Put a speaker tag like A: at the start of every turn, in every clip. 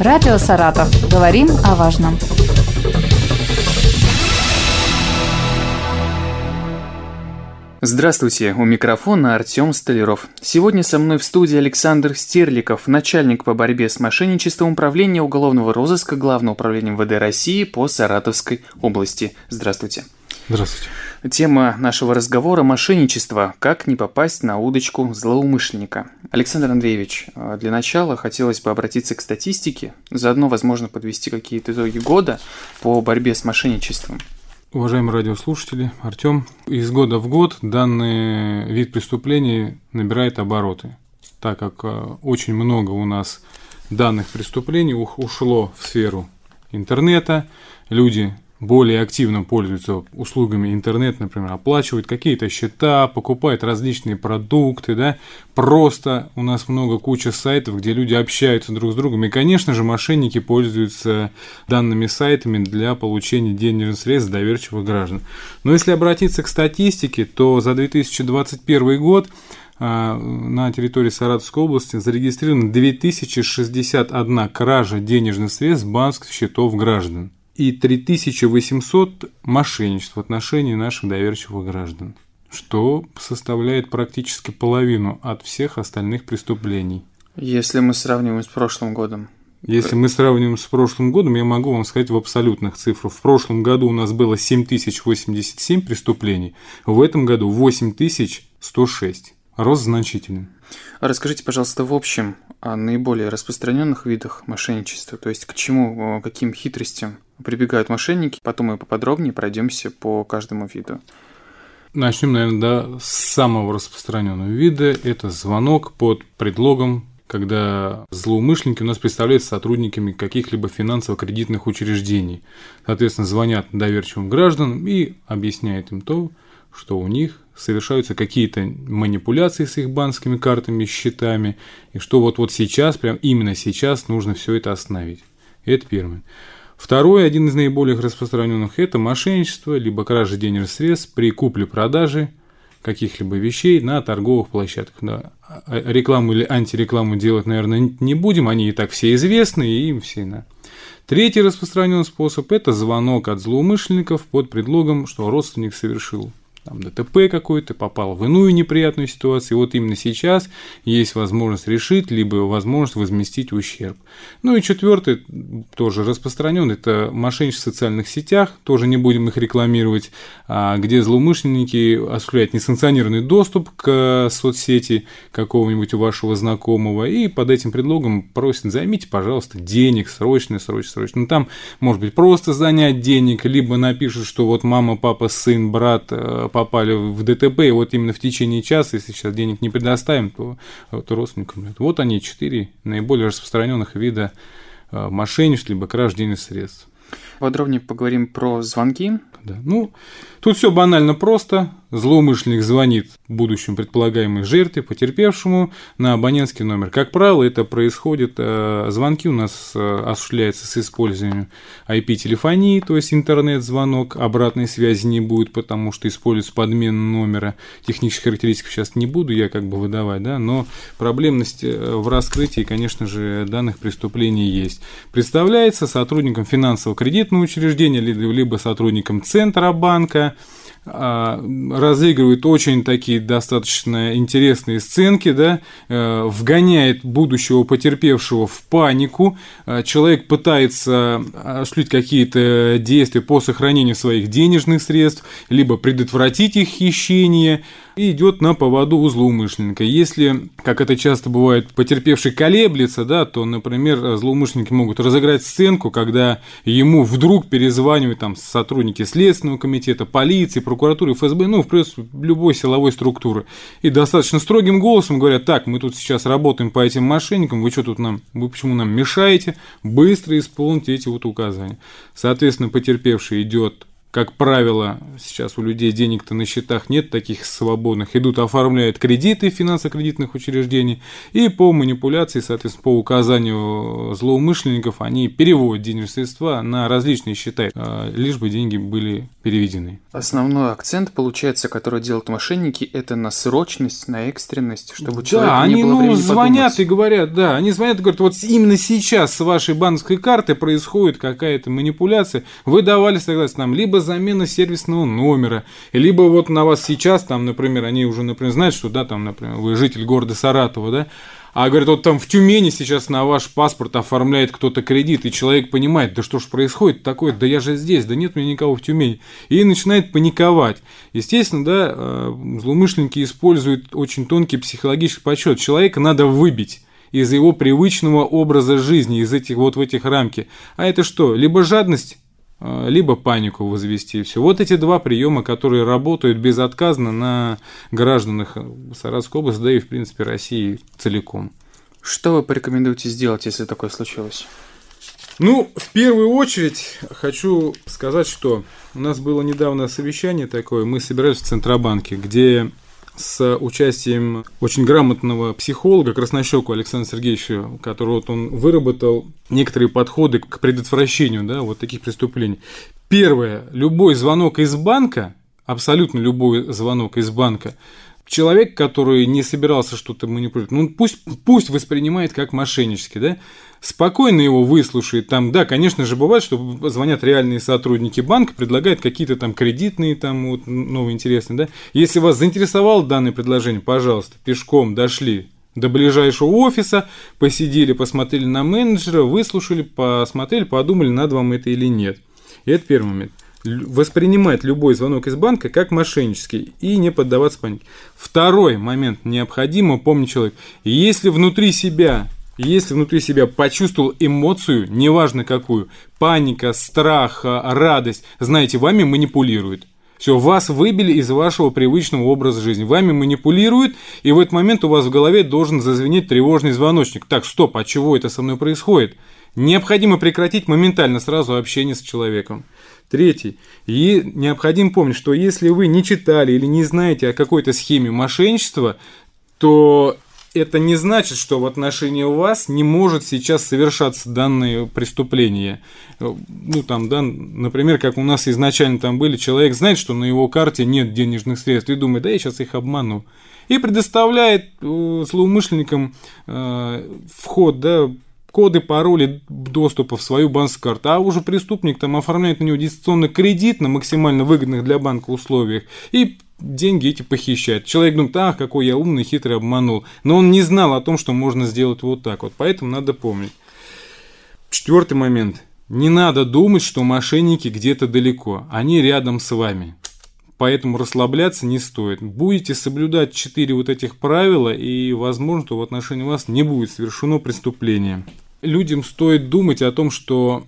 A: Радио «Саратов». Говорим о важном.
B: Здравствуйте, у микрофона Артем Столяров. Сегодня со мной в студии Александр Стерликов, начальник по борьбе с мошенничеством управления уголовного розыска Главного управления МВД России по Саратовской области. Здравствуйте.
C: Здравствуйте.
B: Тема нашего разговора – мошенничество. Как не попасть на удочку злоумышленника. Александр Андреевич, э, для начала хотелось бы обратиться к статистике, заодно, возможно, подвести какие-то итоги года по борьбе с мошенничеством.
C: Уважаемые радиослушатели, Артем, из года в год данный вид преступлений набирает обороты, так как э, очень много у нас данных преступлений ушло в сферу интернета, люди более активно пользуются услугами интернет, например, оплачивают какие-то счета, покупают различные продукты, да, просто у нас много куча сайтов, где люди общаются друг с другом, и, конечно же, мошенники пользуются данными сайтами для получения денежных средств доверчивых граждан. Но если обратиться к статистике, то за 2021 год а, на территории Саратовской области зарегистрировано 2061 кража денежных средств банковских счетов граждан и 3800 мошенничеств в отношении наших доверчивых граждан, что составляет практически половину от всех остальных преступлений.
B: Если мы сравниваем с прошлым годом.
C: Если мы сравниваем с прошлым годом, я могу вам сказать в абсолютных цифрах. В прошлом году у нас было 7087 преступлений, в этом году 8106. Рост значительный.
B: Расскажите, пожалуйста, в общем о наиболее распространенных видах мошенничества, то есть к чему, каким хитростям прибегают мошенники, потом мы поподробнее пройдемся по каждому виду.
C: Начнем, наверное, да, с самого распространенного вида. Это звонок под предлогом когда злоумышленники у нас представляются сотрудниками каких-либо финансово-кредитных учреждений. Соответственно, звонят доверчивым гражданам и объясняют им то, что у них совершаются какие-то манипуляции с их банковскими картами, счетами, и что вот-вот сейчас, прям именно сейчас нужно все это остановить. Это первое. Второй, один из наиболее распространенных, это мошенничество, либо кража денежных средств при купле-продаже каких-либо вещей на торговых площадках. Да. А рекламу или антирекламу делать, наверное, не будем, они и так все известны, и им все. Да. Третий распространенный способ – это звонок от злоумышленников под предлогом, что родственник совершил там, ДТП какой-то, попал в иную неприятную ситуацию, и вот именно сейчас есть возможность решить, либо возможность возместить ущерб. Ну и четвертый, тоже распространен, это мошенничество в социальных сетях, тоже не будем их рекламировать, а, где злоумышленники осуществляют несанкционированный доступ к соцсети какого-нибудь вашего знакомого, и под этим предлогом просят, займите, пожалуйста, денег, срочно, срочно, срочно. Ну, там, может быть, просто занять денег, либо напишут, что вот мама, папа, сын, брат э, попали в ДТП, и вот именно в течение часа, если сейчас денег не предоставим, то, то родственникам. Вот они четыре наиболее распространенных вида э, мошенничеств либо краж денежных средств.
B: Подробнее поговорим про звонки.
C: Да. Ну, тут все банально просто. Злоумышленник звонит будущему предполагаемой жертве, потерпевшему, на абонентский номер. Как правило, это происходит, э, звонки у нас э, осуществляются с использованием IP-телефонии, то есть интернет-звонок, обратной связи не будет, потому что используется подмена номера. Технических характеристик сейчас не буду я как бы выдавать, да, но проблемность э, в раскрытии, конечно же, данных преступлений есть. Представляется сотрудникам финансово-кредитного учреждения, либо сотрудникам Центробанка, а, разыгрывает очень такие достаточно интересные сценки, да, э, вгоняет будущего потерпевшего в панику, а, человек пытается осуществить какие-то действия по сохранению своих денежных средств, либо предотвратить их хищение, и идет на поводу у злоумышленника. Если, как это часто бывает, потерпевший колеблется, да, то, например, злоумышленники могут разыграть сценку, когда ему вдруг перезванивают там сотрудники Следственного комитета, полиции, прокуратуры, ФСБ, ну, в принципе, любой силовой структуры. И достаточно строгим голосом говорят, так, мы тут сейчас работаем по этим мошенникам, вы что тут нам, вы почему нам мешаете, быстро исполните эти вот указания. Соответственно, потерпевший идет как правило, сейчас у людей денег-то на счетах нет таких свободных, идут, оформляют кредиты финансово-кредитных учреждений, и по манипуляции, соответственно, по указанию злоумышленников, они переводят денежные средства на различные счета, а, лишь бы деньги были переведены.
B: Основной акцент, получается, который делают мошенники, это на срочность, на экстренность, чтобы
C: да,
B: они,
C: не
B: было
C: ну, звонят
B: подумать.
C: и говорят, да, они звонят и говорят, вот именно сейчас с вашей банковской карты происходит какая-то манипуляция, вы давали согласие нам либо замена сервисного номера, либо вот на вас сейчас, там, например, они уже, например, знают, что, да, там, например, вы житель города Саратова, да, а говорят, вот там в Тюмени сейчас на ваш паспорт оформляет кто-то кредит, и человек понимает, да что ж происходит такое, да я же здесь, да нет у меня никого в Тюмени. И начинает паниковать. Естественно, да, э, злоумышленники используют очень тонкий психологический подсчет. Человека надо выбить из его привычного образа жизни, из этих вот в этих рамки. А это что? Либо жадность, либо панику возвести. Все. Вот эти два приема, которые работают безотказно на гражданах Саратовской области, да и, в принципе, России целиком.
B: Что вы порекомендуете сделать, если такое случилось?
C: Ну, в первую очередь хочу сказать, что у нас было недавно совещание такое, мы собирались в Центробанке, где с участием очень грамотного психолога Краснощеку Александра Сергеевича, который вот он выработал некоторые подходы к предотвращению да, вот таких преступлений. Первое. Любой звонок из банка, абсолютно любой звонок из банка, человек, который не собирался что-то манипулировать, ну пусть, пусть воспринимает как мошеннический, да, спокойно его выслушает. Там, да, конечно же, бывает, что звонят реальные сотрудники банка, предлагают какие-то там кредитные, там, вот, новые интересные, да. Если вас заинтересовало данное предложение, пожалуйста, пешком дошли до ближайшего офиса, посидели, посмотрели на менеджера, выслушали, посмотрели, подумали, надо вам это или нет. И это первый момент воспринимать любой звонок из банка как мошеннический и не поддаваться панике. Второй момент необходимо помнить человек. Если внутри себя если внутри себя почувствовал эмоцию, неважно какую, паника, страх, радость, знаете, вами манипулируют. Все, вас выбили из вашего привычного образа жизни. Вами манипулируют, и в этот момент у вас в голове должен зазвенеть тревожный звоночник. Так, стоп, а чего это со мной происходит? Необходимо прекратить моментально сразу общение с человеком. Третий. И необходимо помнить, что если вы не читали или не знаете о какой-то схеме мошенничества, то это не значит, что в отношении вас не может сейчас совершаться данное преступление. Ну, там, да, например, как у нас изначально там были, человек знает, что на его карте нет денежных средств, и думает, да, я сейчас их обману. И предоставляет э, злоумышленникам э, вход, да, коды, пароли доступа в свою банковскую карту, а уже преступник там оформляет на него дистанционный кредит на максимально выгодных для банка условиях и деньги эти похищает. Человек думает, ах, какой я умный, хитрый, обманул. Но он не знал о том, что можно сделать вот так вот. Поэтому надо помнить. Четвертый момент. Не надо думать, что мошенники где-то далеко. Они рядом с вами. Поэтому расслабляться не стоит. Будете соблюдать четыре вот этих правила, и, возможно, то в отношении вас не будет совершено преступление. Людям стоит думать о том, что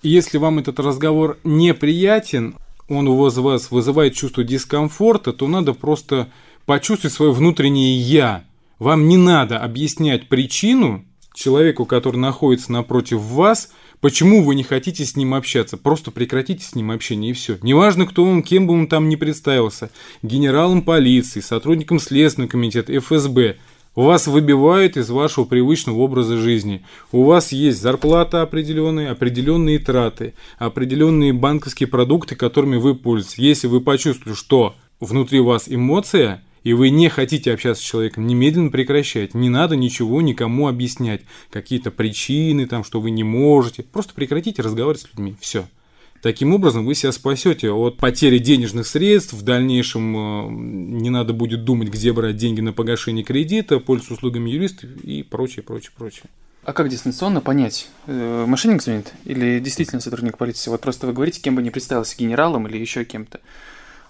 C: если вам этот разговор неприятен, он у вас, вас вызывает чувство дискомфорта, то надо просто почувствовать свое внутреннее «я». Вам не надо объяснять причину человеку, который находится напротив вас – Почему вы не хотите с ним общаться? Просто прекратите с ним общение и все. Неважно, кто он, кем бы он там ни представился. Генералом полиции, сотрудником Следственного комитета, ФСБ. У вас выбивают из вашего привычного образа жизни. У вас есть зарплата определенная, определенные траты, определенные банковские продукты, которыми вы пользуетесь. Если вы почувствовали, что внутри вас эмоция, и вы не хотите общаться с человеком, немедленно прекращайте. Не надо ничего никому объяснять. Какие-то причины, там, что вы не можете. Просто прекратите разговаривать с людьми. Все. Таким образом, вы себя спасете от потери денежных средств. В дальнейшем э, не надо будет думать, где брать деньги на погашение кредита, пользоваться услугами юристов и прочее, прочее, прочее.
B: А как дистанционно понять, э, мошенник звонит или действительно сотрудник полиции? Вот просто вы говорите, кем бы не представился, генералом или еще кем-то.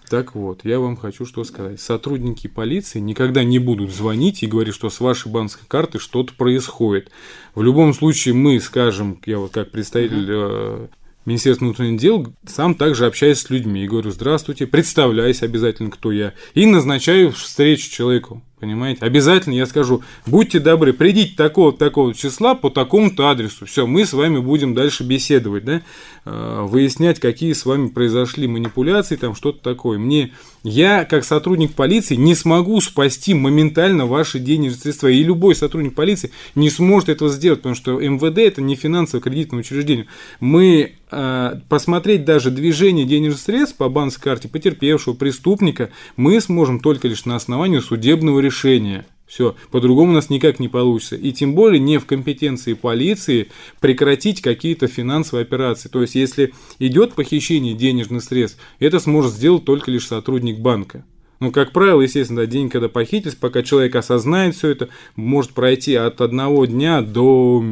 C: Так вот, я вам хочу что сказать. Сотрудники полиции никогда не будут звонить и говорить, что с вашей банковской карты что-то происходит. В любом случае мы скажем, я вот как представитель uh Министерства внутренних дел, сам также общаюсь с людьми и говорю, здравствуйте, представляюсь обязательно, кто я, и назначаю встречу человеку. Понимаете? Обязательно я скажу, будьте добры, придите такого-то такого числа по такому-то адресу. Все, мы с вами будем дальше беседовать, да? Э, выяснять, какие с вами произошли манипуляции, там что-то такое. Мне, я, как сотрудник полиции, не смогу спасти моментально ваши денежные средства. И любой сотрудник полиции не сможет этого сделать, потому что МВД это не финансово-кредитное учреждение. Мы э, посмотреть даже движение денежных средств по банковской карте потерпевшего преступника мы сможем только лишь на основании судебного решения. Все, по-другому у нас никак не получится. И тем более не в компетенции полиции прекратить какие-то финансовые операции. То есть, если идет похищение денежных средств, это сможет сделать только лишь сотрудник банка. Ну, как правило, естественно, да, день, когда похитились, пока человек осознает все это, может пройти от одного дня до,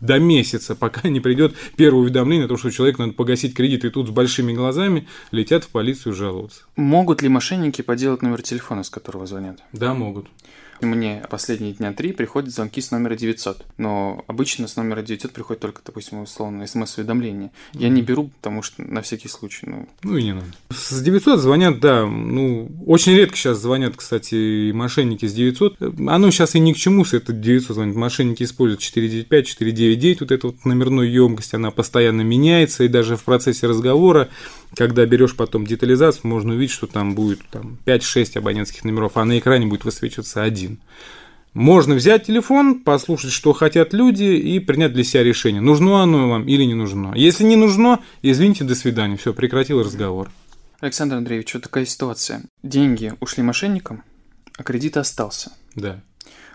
C: до месяца, пока не придет первое уведомление о том, что человек надо погасить кредит, и тут с большими глазами летят в полицию жаловаться.
B: Могут ли мошенники поделать номер телефона, с которого звонят?
C: Да, могут.
B: Мне последние дня три приходят звонки с номера 900, но обычно с номера 900 приходит только, допустим, условно смс-уведомление. Я не беру, потому что на всякий случай. Ну,
C: ну и не надо. С 900 звонят, да, ну, очень редко сейчас звонят, кстати, мошенники с 900. Оно сейчас и ни к чему с это 900 звонит. Мошенники используют 495, 499, вот эту вот номерную емкость, она постоянно меняется, и даже в процессе разговора когда берешь потом детализацию, можно увидеть, что там будет там, 5-6 абонентских номеров, а на экране будет высвечиваться один. Можно взять телефон, послушать, что хотят люди, и принять для себя решение, нужно оно вам или не нужно. Если не нужно, извините, до свидания, все, прекратил разговор.
B: Александр Андреевич, вот такая ситуация. Деньги ушли мошенникам, а кредит остался.
C: Да.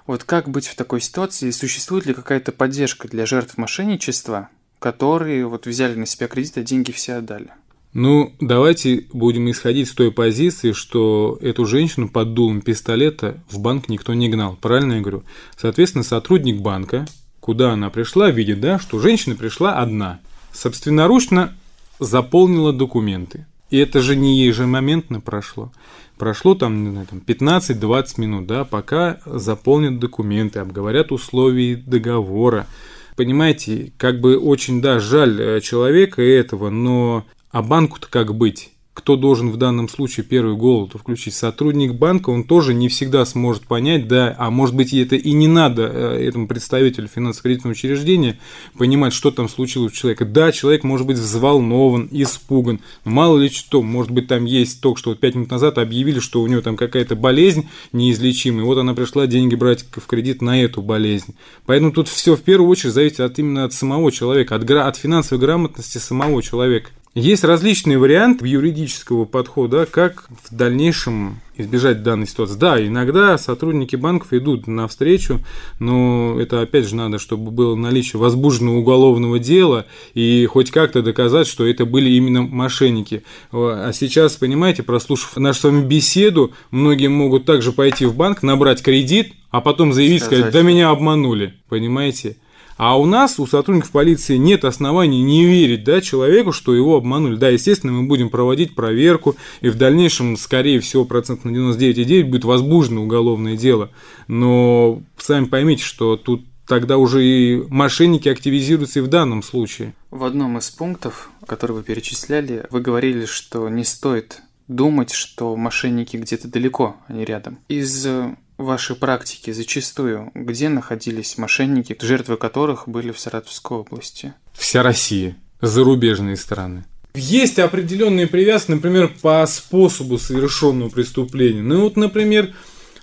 B: Вот как быть в такой ситуации? Существует ли какая-то поддержка для жертв мошенничества, которые вот взяли на себя кредит, а деньги все отдали?
C: Ну, давайте будем исходить с той позиции, что эту женщину под дулом пистолета в банк никто не гнал. Правильно я говорю? Соответственно, сотрудник банка, куда она пришла, видит, да, что женщина пришла одна. Собственноручно заполнила документы. И это же не ежемоментно прошло. Прошло там, не знаю, там 15-20 минут, да, пока заполнят документы, обговорят условия договора. Понимаете, как бы очень, да, жаль э, человека этого, но а банку-то как быть? Кто должен в данном случае первый голову включить? Сотрудник банка, он тоже не всегда сможет понять, да, а может быть это и не надо э, этому представителю финансово-кредитного учреждения понимать, что там случилось у человека. Да, человек может быть взволнован, испуган, мало ли что, может быть там есть то, что вот пять минут назад объявили, что у него там какая-то болезнь неизлечимая, вот она пришла деньги брать в кредит на эту болезнь. Поэтому тут все в первую очередь зависит от именно от самого человека, от, от финансовой грамотности самого человека. Есть различные варианты юридического подхода, как в дальнейшем избежать данной ситуации. Да, иногда сотрудники банков идут навстречу, но это опять же надо, чтобы было наличие возбужденного уголовного дела и хоть как-то доказать, что это были именно мошенники. А сейчас, понимаете, прослушав нашу с вами беседу, многие могут также пойти в банк, набрать кредит, а потом заявить, сказать, да меня обманули, понимаете? А у нас, у сотрудников полиции, нет оснований не верить да, человеку, что его обманули. Да, естественно, мы будем проводить проверку, и в дальнейшем, скорее всего, процент на 99,9 будет возбуждено уголовное дело. Но сами поймите, что тут тогда уже и мошенники активизируются и в данном случае.
B: В одном из пунктов, который вы перечисляли, вы говорили, что не стоит думать, что мошенники где-то далеко, а не рядом. Из вашей практике зачастую, где находились мошенники, жертвы которых были в Саратовской области?
C: Вся Россия, зарубежные страны. Есть определенные привязки, например, по способу совершенного преступления. Ну вот, например,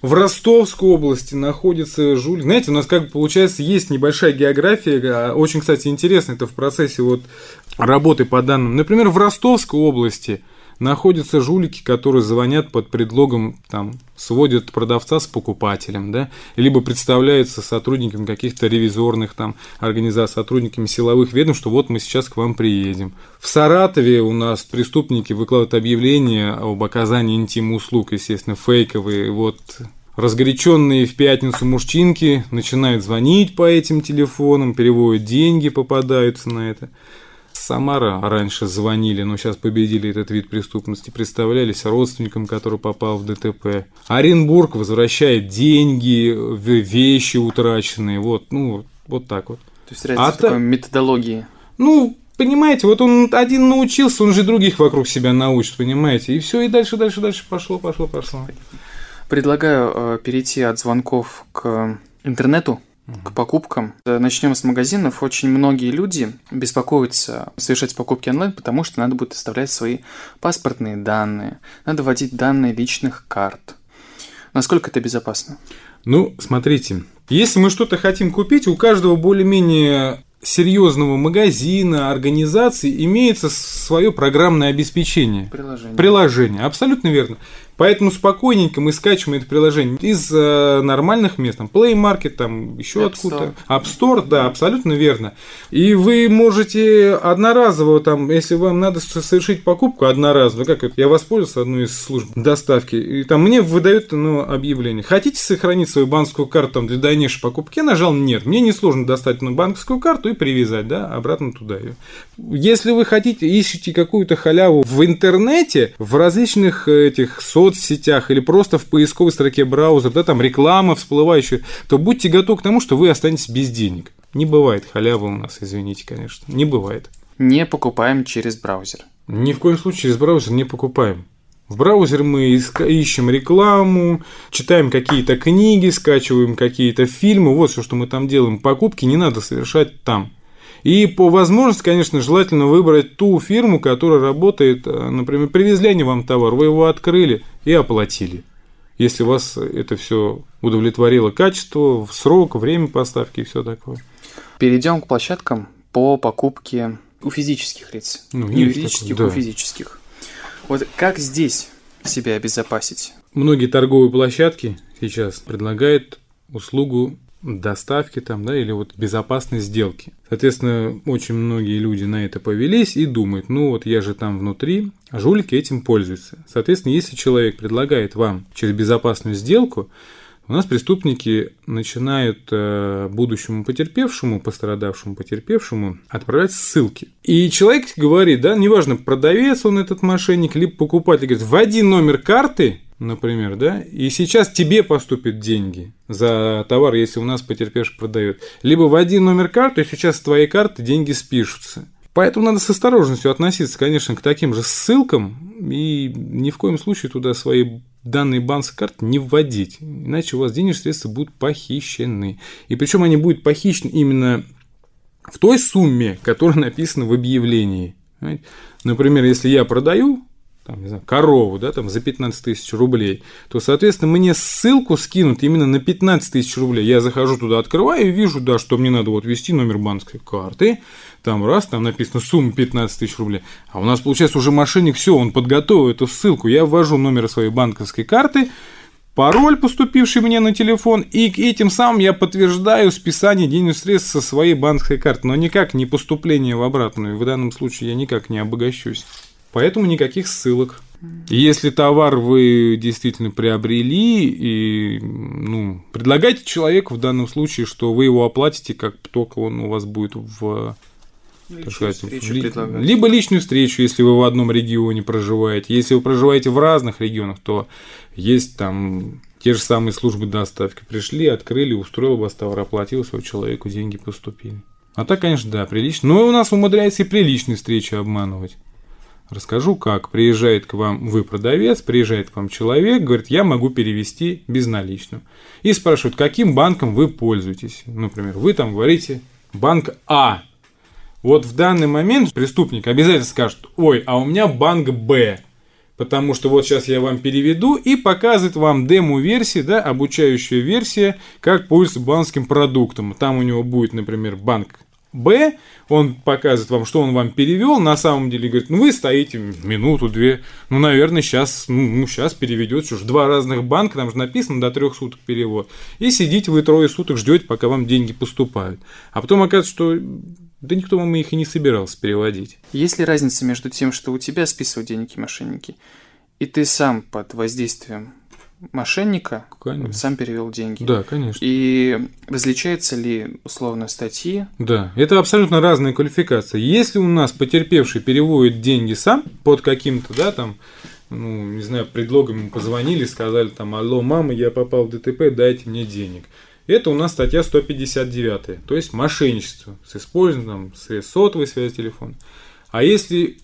C: в Ростовской области находится жулик. Знаете, у нас как бы получается есть небольшая география, а, очень, кстати, интересно, это в процессе вот работы по данным. Например, в Ростовской области – находятся жулики, которые звонят под предлогом, там, сводят продавца с покупателем, да, либо представляются сотрудниками каких-то ревизорных там организаций, сотрудниками силовых ведомств, что вот мы сейчас к вам приедем. В Саратове у нас преступники выкладывают объявления об оказании интим-услуг, естественно, фейковые, вот Разгоряченные в пятницу мужчинки начинают звонить по этим телефонам, переводят деньги, попадаются на это. Самара раньше звонили, но сейчас победили этот вид преступности, представлялись родственникам, который попал в ДТП. Оренбург возвращает деньги, вещи утраченные, вот, ну, вот так вот.
B: То есть разница а в такой методологии.
C: Ну, понимаете, вот он один научился, он же других вокруг себя научит, понимаете, и все, и дальше, дальше, дальше пошло, пошло, пошло.
B: Предлагаю э, перейти от звонков к интернету, к покупкам. Начнем с магазинов. Очень многие люди беспокоятся совершать покупки онлайн, потому что надо будет оставлять свои паспортные данные, надо вводить данные личных карт. Насколько это безопасно?
C: Ну, смотрите, если мы что-то хотим купить, у каждого более-менее серьезного магазина, организации имеется свое программное обеспечение.
B: Приложение.
C: Приложение, абсолютно верно. Поэтому спокойненько мы скачиваем это приложение из э, нормальных мест, там Play Market, там еще откуда-то. App Store, да, абсолютно верно. И вы можете одноразово, там, если вам надо совершить покупку одноразовую, как это, я воспользовался одной из служб доставки, и там мне выдают ну, объявление. Хотите сохранить свою банковскую карту там, для дальнейшей покупки? Я нажал нет. Мне несложно достать на банковскую карту и привязать, да, обратно туда ее. Если вы хотите, ищете какую-то халяву в интернете, в различных этих соцсетях или просто в поисковой строке браузера, да, там реклама всплывающая, то будьте готовы к тому, что вы останетесь без денег. Не бывает халявы у нас, извините, конечно. Не бывает.
B: Не покупаем через браузер.
C: Ни в коем случае через браузер не покупаем. В браузере мы ищем рекламу, читаем какие-то книги, скачиваем какие-то фильмы. Вот все, что мы там делаем. Покупки не надо совершать там. И по возможности, конечно, желательно выбрать ту фирму, которая работает, э, например, привезли они вам товар, вы его открыли и оплатили. Если вас это все удовлетворило качество, срок, время поставки и все такое.
B: Перейдем к площадкам по покупке у физических лиц.
C: Ну,
B: не
C: есть
B: юридических,
C: такое,
B: у
C: да.
B: физических. Вот как здесь себя обезопасить?
C: Многие торговые площадки сейчас предлагают услугу доставки там, да, или вот безопасной сделки. Соответственно, очень многие люди на это повелись и думают, ну вот я же там внутри, а жулики этим пользуются. Соответственно, если человек предлагает вам через безопасную сделку, у нас преступники начинают э, будущему потерпевшему, пострадавшему потерпевшему отправлять ссылки. И человек говорит, да, неважно, продавец он этот мошенник, либо покупатель, говорит, вводи номер карты, например, да, и сейчас тебе поступят деньги за товар, если у нас потерпевший продает. Либо вводи номер карты, и сейчас с твоей карты деньги спишутся. Поэтому надо с осторожностью относиться, конечно, к таким же ссылкам и ни в коем случае туда свои данные банковской карты не вводить, иначе у вас денежные средства будут похищены. И причем они будут похищены именно в той сумме, которая написана в объявлении. Например, если я продаю там, не знаю, корову, да, там за 15 тысяч рублей, то, соответственно, мне ссылку скинут именно на 15 тысяч рублей. Я захожу туда, открываю и вижу, да, что мне надо вот ввести номер банковской карты, там раз, там написано сумма 15 тысяч рублей. А у нас, получается, уже мошенник, все, он подготовил эту ссылку. Я ввожу номер своей банковской карты, пароль, поступивший мне на телефон, и этим самым я подтверждаю списание денежных средств со своей банковской карты, но никак не поступление в обратную. В данном случае я никак не обогащусь. Поэтому никаких ссылок. И если товар вы действительно приобрели, и ну, предлагайте человеку в данном случае, что вы его оплатите, как только он у вас будет в так сказать,
B: встречу
C: ли- либо личную встречу, если вы в одном регионе проживаете. Если вы проживаете в разных регионах, то есть там те же самые службы доставки. Пришли, открыли, устроил вас товар, оплатил своему человеку, деньги поступили. А так, конечно, да, прилично. Но у нас умудряется и при личной встрече обманывать. Расскажу как. Приезжает к вам, вы продавец, приезжает к вам человек, говорит, я могу перевести безналичную. И спрашивают, каким банком вы пользуетесь. Например, вы там говорите банк А. Вот в данный момент преступник обязательно скажет, ой, а у меня банк Б. Потому что вот сейчас я вам переведу и показывает вам демо-версии, да, обучающая версия, как пользоваться банковским продуктом. Там у него будет, например, банк Б, он показывает вам, что он вам перевел, на самом деле говорит, ну вы стоите минуту-две, ну, наверное, сейчас, ну, сейчас переведет, что ж, два разных банка, там же написано до трех суток перевод, и сидите вы трое суток, ждете, пока вам деньги поступают. А потом оказывается, что да никто вам их и не собирался переводить.
B: Есть ли разница между тем, что у тебя списывают деньги мошенники, и ты сам под воздействием мошенника
C: Конечно.
B: сам перевел деньги?
C: Да, конечно.
B: И различаются ли условно статьи?
C: Да, это абсолютно разная квалификация. Если у нас потерпевший переводит деньги сам под каким-то, да, там, ну, не знаю, предлогом ему позвонили, сказали там, алло, мама, я попал в ДТП, дайте мне денег. Это у нас статья 159, то есть мошенничество с использованием средств сотовой связи телефона. А если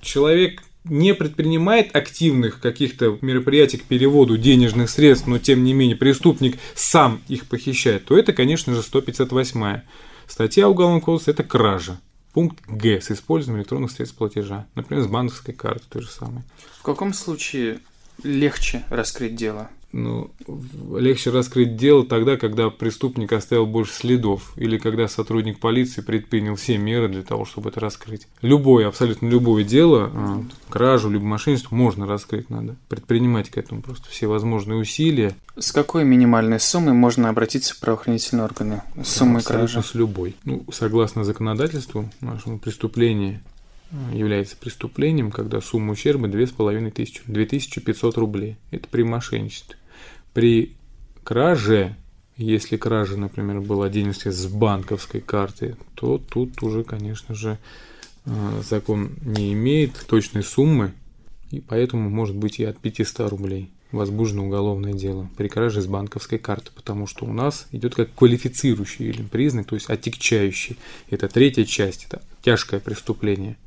C: человек не предпринимает активных каких-то мероприятий к переводу денежных средств, но тем не менее преступник сам их похищает, то это, конечно же, 158 статья Уголовного кодекса – это кража. Пункт Г с использованием электронных средств платежа, например, с банковской карты то же самое.
B: В каком случае легче раскрыть дело?
C: Ну, легче раскрыть дело тогда, когда преступник оставил больше следов, или когда сотрудник полиции предпринял все меры для того, чтобы это раскрыть. Любое, абсолютно любое дело, а, кражу, либо мошенничество можно раскрыть, надо предпринимать к этому просто все возможные усилия.
B: С какой минимальной суммой можно обратиться в правоохранительные органы? С суммой кражи?
C: с любой. Ну, согласно законодательству нашему преступления является преступлением, когда сумма ущерба 2500, 2500 рублей. Это при мошенничестве. При краже, если кража, например, была денежная с банковской карты, то тут уже, конечно же, э, закон не имеет точной суммы, и поэтому может быть и от 500 рублей возбуждено уголовное дело при краже с банковской карты, потому что у нас идет как квалифицирующий или признак, то есть отягчающий. Это третья часть, это тяжкое преступление –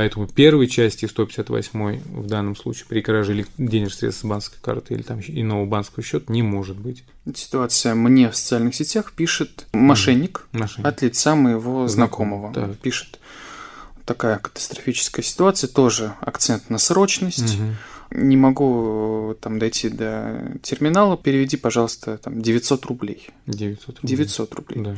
C: Поэтому первой части 158 в данном случае при краже денежных средств с банковской карты или там иного банковского счета не может быть.
B: Ситуация мне в социальных сетях пишет мошенник, мошенник. от лица моего знакомого. Да. Пишет такая катастрофическая ситуация, тоже акцент на срочность. Угу. Не могу там дойти до терминала, переведи, пожалуйста, там 900 рублей.
C: 900 рублей.
B: 900 рублей. Да.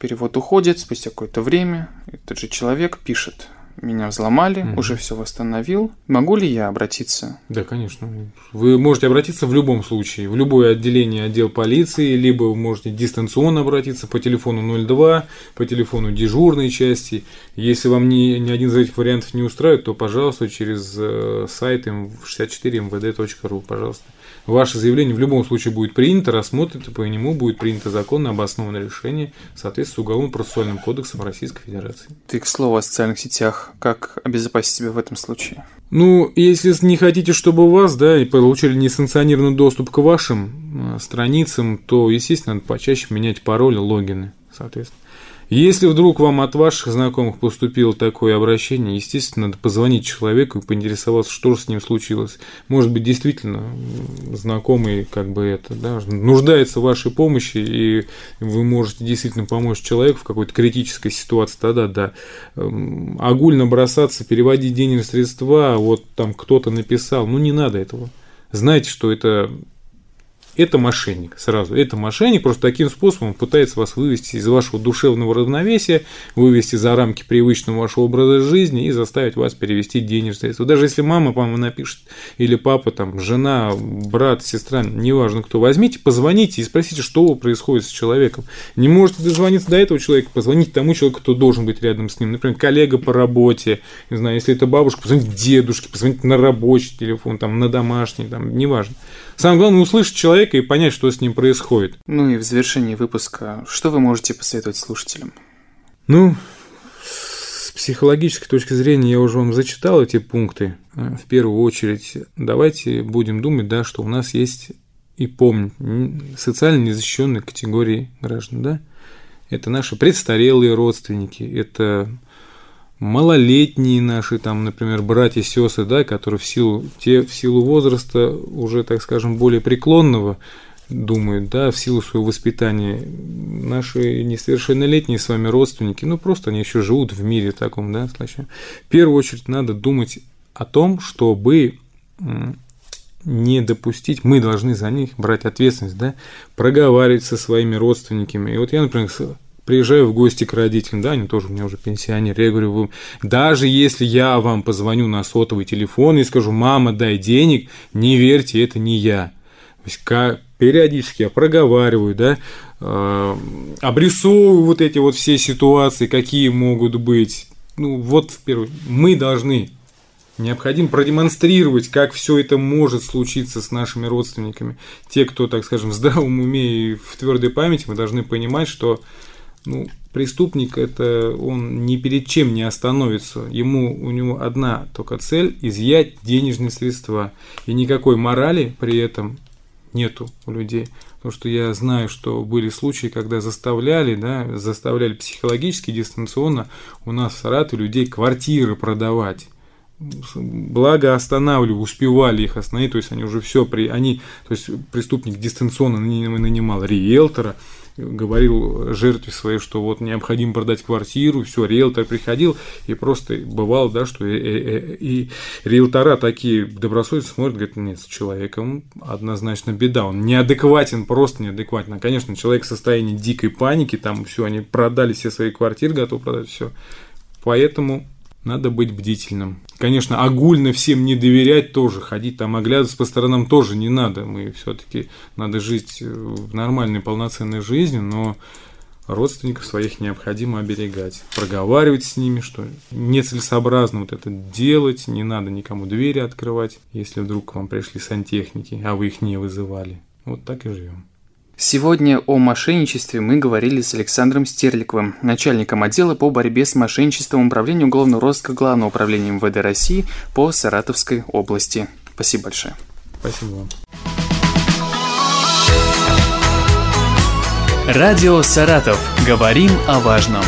B: Перевод уходит, спустя какое-то время этот же человек пишет меня взломали, угу. уже все восстановил. Могу ли я обратиться?
C: Да, конечно. Вы можете обратиться в любом случае, в любое отделение отдел полиции, либо вы можете дистанционно обратиться по телефону 02, по телефону дежурной части. Если вам ни, ни один из этих вариантов не устраивает, то, пожалуйста, через э, сайт m64mvd.ru, пожалуйста. Ваше заявление в любом случае будет принято, рассмотрено, по нему будет принято законно обоснованное решение в соответствии с Уголовным процессуальным кодексом Российской Федерации.
B: Ты, к слову, о социальных сетях. Как обезопасить себя в этом случае?
C: Ну, если не хотите, чтобы у вас, да, и получили несанкционированный доступ к вашим э, страницам, то, естественно, надо почаще менять пароли, логины, соответственно. Если вдруг вам от ваших знакомых поступило такое обращение, естественно, надо позвонить человеку и поинтересоваться, что же с ним случилось. Может быть, действительно, знакомый как бы это, да, нуждается в вашей помощи, и вы можете действительно помочь человеку в какой-то критической ситуации, тогда да. Эм, огульно бросаться, переводить денежные средства, вот там кто-то написал, ну не надо этого. Знайте, что это это мошенник сразу. Это мошенник, просто таким способом пытается вас вывести из вашего душевного равновесия, вывести за рамки привычного вашего образа жизни и заставить вас перевести денежные средства. Даже если мама, по-моему, напишет, или папа, там, жена, брат, сестра, неважно кто, возьмите, позвоните и спросите, что происходит с человеком. Не можете дозвониться до этого человека, позвоните тому человеку, кто должен быть рядом с ним. Например, коллега по работе, не знаю, если это бабушка, позвоните дедушке, позвоните на рабочий телефон, там, на домашний, там, неважно. Самое главное услышать человека и понять, что с ним происходит.
B: Ну и в завершении выпуска, что вы можете посоветовать слушателям?
C: Ну, с психологической точки зрения я уже вам зачитал эти пункты. Э, в первую очередь, давайте будем думать, да, что у нас есть и помнить социально незащищенные категории граждан, да? Это наши престарелые родственники, это малолетние наши, там, например, братья, сестры, да, которые в силу, те в силу возраста уже, так скажем, более преклонного думают, да, в силу своего воспитания, наши несовершеннолетние с вами родственники, ну, просто они еще живут в мире таком, да, значит, в первую очередь надо думать о том, чтобы не допустить, мы должны за них брать ответственность, да, проговаривать со своими родственниками. И вот я, например, приезжаю в гости к родителям, да, они тоже у меня уже пенсионеры, я говорю, вы, даже если я вам позвоню на сотовый телефон и скажу, мама, дай денег, не верьте, это не я. То есть, как, периодически я проговариваю, да, э, обрисовываю вот эти вот все ситуации, какие могут быть. Ну, вот, в первую, мы должны Необходимо продемонстрировать, как все это может случиться с нашими родственниками. Те, кто, так скажем, в здравом уме и в твердой памяти, мы должны понимать, что ну, преступник это он ни перед чем не остановится. Ему у него одна только цель изъять денежные средства. И никакой морали при этом нету у людей. Потому что я знаю, что были случаи, когда заставляли, да, заставляли психологически, дистанционно у нас в Саратове людей квартиры продавать благо останавливали, успевали их остановить, то есть они уже все, при, они, то есть преступник дистанционно нанимал риэлтора, говорил жертве своей, что вот необходимо продать квартиру, все, риэлтор приходил, и просто бывало, да, что и, и, и риэлтора такие добросовестно смотрят, говорят, нет, с человеком однозначно беда, он неадекватен, просто неадекватен. А, конечно, человек в состоянии дикой паники, там все, они продали все свои квартиры, готовы продать все. Поэтому надо быть бдительным. Конечно, огульно всем не доверять тоже, ходить там оглядываться по сторонам тоже не надо. Мы все-таки надо жить в нормальной полноценной жизни, но родственников своих необходимо оберегать, проговаривать с ними, что нецелесообразно вот это делать, не надо никому двери открывать, если вдруг к вам пришли сантехники, а вы их не вызывали. Вот так и живем.
B: Сегодня о мошенничестве мы говорили с Александром Стерликовым, начальником отдела по борьбе с мошенничеством Управления уголовного розыска Главного управления МВД России по Саратовской области. Спасибо большое.
C: Спасибо вам.
D: Радио «Саратов». Говорим о важном.